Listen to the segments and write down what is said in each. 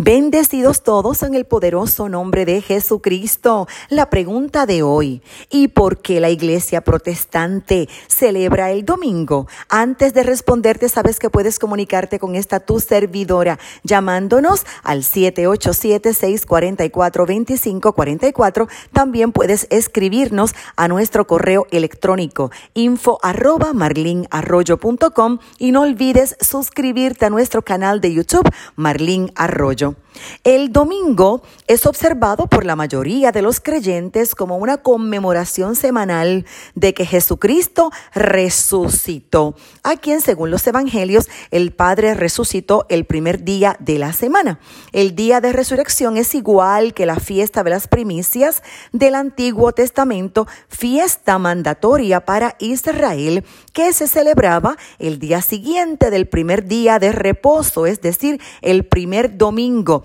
Bendecidos todos en el poderoso nombre de Jesucristo. La pregunta de hoy, ¿y por qué la iglesia protestante celebra el domingo? Antes de responderte, sabes que puedes comunicarte con esta tu servidora llamándonos al 787-644-2544. También puedes escribirnos a nuestro correo electrónico info arroba marlinarroyo.com y no olvides suscribirte a nuestro canal de YouTube Marlín Arroyo. Tchau. El domingo es observado por la mayoría de los creyentes como una conmemoración semanal de que Jesucristo resucitó, a quien según los evangelios el Padre resucitó el primer día de la semana. El día de resurrección es igual que la fiesta de las primicias del Antiguo Testamento, fiesta mandatoria para Israel que se celebraba el día siguiente del primer día de reposo, es decir, el primer domingo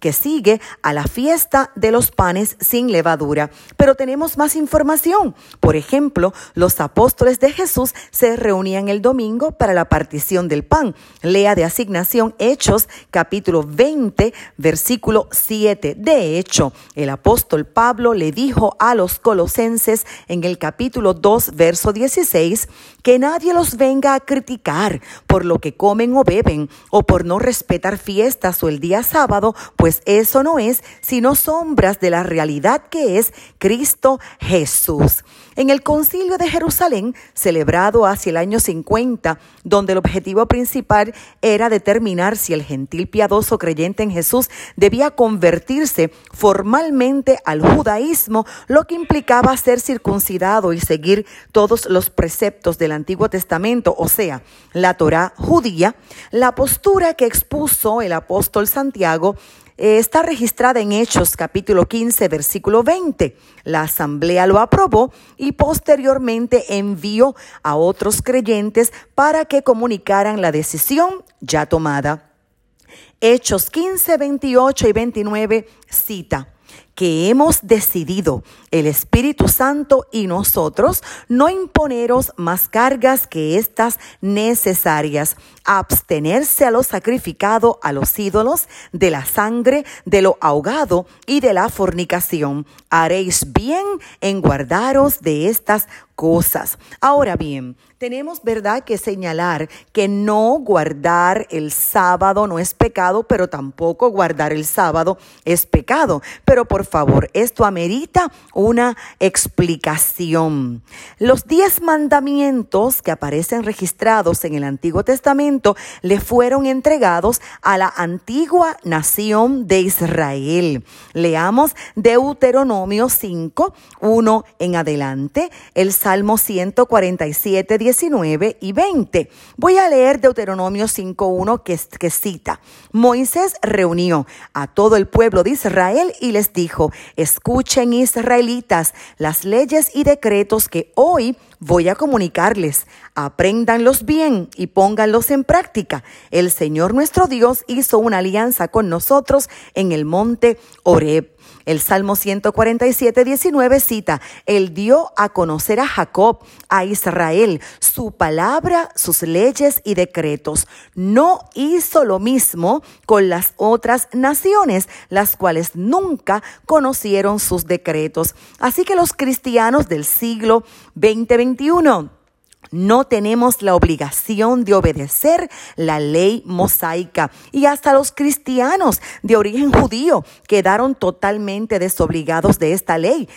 que sigue a la fiesta de los panes sin levadura. Pero tenemos más información. Por ejemplo, los apóstoles de Jesús se reunían el domingo para la partición del pan. Lea de asignación Hechos capítulo 20 versículo 7. De hecho, el apóstol Pablo le dijo a los colosenses en el capítulo 2 verso 16 que nadie los venga a criticar por lo que comen o beben o por no respetar fiestas o el día sábado pues eso no es sino sombras de la realidad que es Cristo Jesús. En el concilio de Jerusalén, celebrado hacia el año 50, donde el objetivo principal era determinar si el gentil piadoso creyente en Jesús debía convertirse formalmente al judaísmo, lo que implicaba ser circuncidado y seguir todos los preceptos del Antiguo Testamento, o sea, la Torá judía, la postura que expuso el apóstol Santiago eh, está registrada en Hechos capítulo 15, versículo 20. La asamblea lo aprobó y posteriormente envió a otros creyentes para que comunicaran la decisión ya tomada. Hechos 15, 28 y 29 cita que hemos decidido el Espíritu Santo y nosotros no imponeros más cargas que estas necesarias, abstenerse a lo sacrificado a los ídolos, de la sangre, de lo ahogado y de la fornicación. Haréis bien en guardaros de estas cosas. Ahora bien, tenemos verdad que señalar que no guardar el sábado no es pecado, pero tampoco guardar el sábado es pecado. Pero por favor, esto amerita una explicación. Los diez mandamientos que aparecen registrados en el Antiguo Testamento le fueron entregados a la antigua nación de Israel. Leamos Deuteronomio 5, 1 en adelante, el Salmo 147, 19 y 20. Voy a leer Deuteronomio 5.1 que, que cita, Moisés reunió a todo el pueblo de Israel y les dijo, escuchen israelitas las leyes y decretos que hoy voy a comunicarles. Apréndanlos bien y pónganlos en práctica. El Señor nuestro Dios hizo una alianza con nosotros en el monte Horeb. El Salmo 147, 19 cita, Él dio a conocer a Jacob, a Israel, su palabra, sus leyes y decretos. No hizo lo mismo con las otras naciones, las cuales nunca conocieron sus decretos. Así que los cristianos del siglo 2021 no tenemos la obligación de obedecer la ley mosaica y hasta los cristianos de origen judío quedaron totalmente desobligados de esta ley.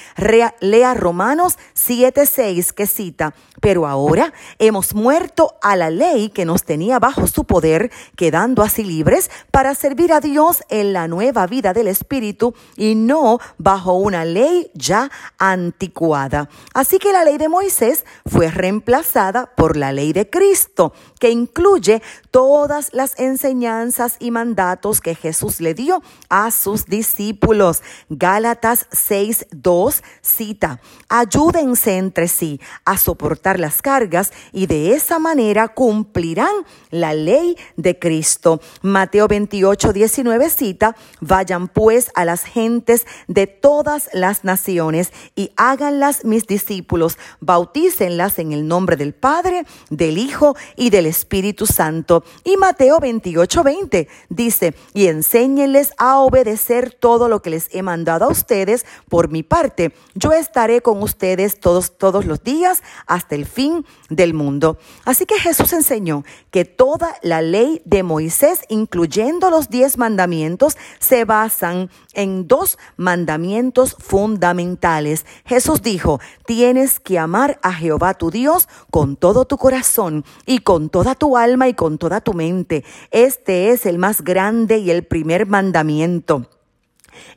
lea Romanos 7:6 que cita, pero ahora hemos muerto a la ley que nos tenía bajo su poder, quedando así libres para servir a Dios en la nueva vida del Espíritu y no bajo una ley ya anticuada. Así que la ley de Moisés fue reemplazada por la ley de Cristo, que incluye todas las enseñanzas y mandatos que Jesús le dio a sus discípulos. Gálatas 6:2 cita, ayúdense entre sí a soportar las cargas y de esa manera cumplirán la ley de Cristo. Mateo 28, 19 cita, vayan pues a las gentes de todas las naciones y háganlas mis discípulos, bautícenlas en el nombre del Padre, del Hijo y del Espíritu Santo. Y Mateo 28, 20 dice, y enséñenles a obedecer todo lo que les he mandado a ustedes por mi parte. Yo estaré con ustedes todos, todos los días hasta el fin del mundo. Así que Jesús enseñó que toda la ley de Moisés, incluyendo los diez mandamientos, se basan en dos mandamientos fundamentales. Jesús dijo, tienes que amar a Jehová tu Dios con todo tu corazón y con toda tu alma y con toda tu mente. Este es el más grande y el primer mandamiento.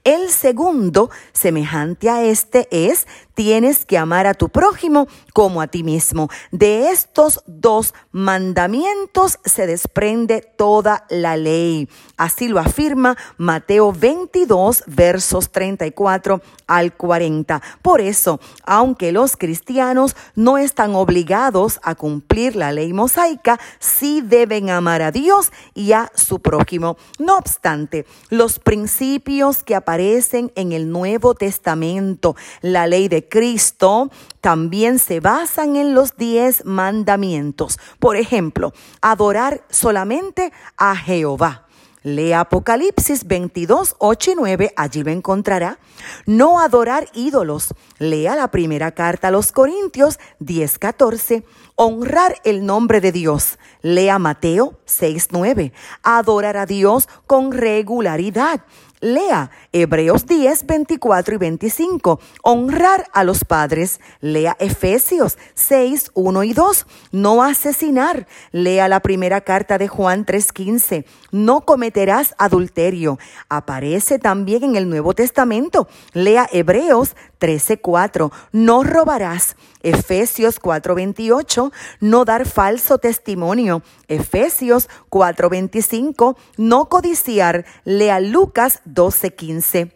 El segundo, semejante a este, es tienes que amar a tu prójimo como a ti mismo. De estos dos mandamientos se desprende toda la ley. Así lo afirma Mateo 22, versos 34 al 40. Por eso, aunque los cristianos no están obligados a cumplir la ley mosaica, sí deben amar a Dios y a su prójimo. No obstante, los principios que aparecen en el Nuevo Testamento, la ley de Cristo también se basan en los diez mandamientos. Por ejemplo, adorar solamente a Jehová. Lea Apocalipsis 22, 8 y 9, allí lo encontrará. No adorar ídolos. Lea la primera carta a los Corintios 10, 14. Honrar el nombre de Dios. Lea Mateo 6, 9. Adorar a Dios con regularidad. Lea Hebreos 10, 24 y 25. Honrar a los padres. Lea Efesios 6, 1 y 2. No asesinar. Lea la primera carta de Juan 3, 15. No cometerás adulterio. Aparece también en el Nuevo Testamento. Lea Hebreos 13, 4. No robarás. Efesios 4, 28. No dar falso testimonio. Efesios 4, 25. No codiciar. Lea Lucas 12:15.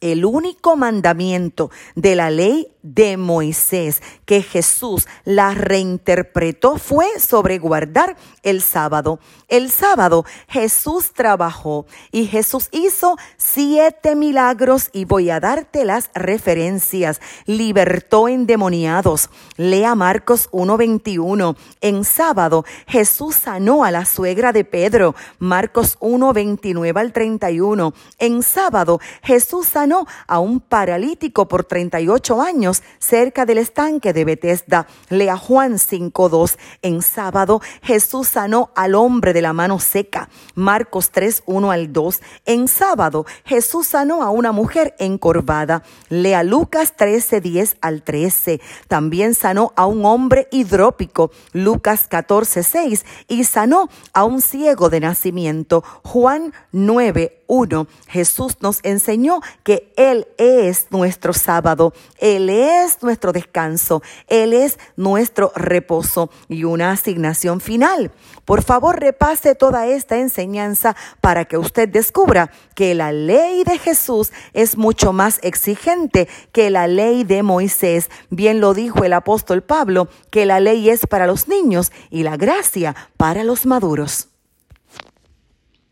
El único mandamiento de la ley de Moisés que Jesús la reinterpretó fue sobre guardar el sábado. El sábado Jesús trabajó y Jesús hizo siete milagros y voy a darte las referencias. Libertó endemoniados. Lea Marcos 1.21. En sábado Jesús sanó a la suegra de Pedro. Marcos 1.29 al 31. En sábado Jesús sanó a un paralítico por 38 años cerca del estanque de Bethesda. Lea Juan 5.2. En sábado Jesús sanó al hombre de la mano seca. Marcos 3.1 al 2. En sábado Jesús sanó a una mujer encorvada. Lea Lucas 13.10 al 13. También sanó a un hombre hidrópico. Lucas 14.6. Y sanó a un ciego de nacimiento. Juan 9 1, Jesús nos enseñó que Él es nuestro sábado, Él es nuestro descanso, Él es nuestro reposo y una asignación final. Por favor, repase toda esta enseñanza para que usted descubra que la ley de Jesús es mucho más exigente que la ley de Moisés. Bien lo dijo el apóstol Pablo, que la ley es para los niños y la gracia para los maduros.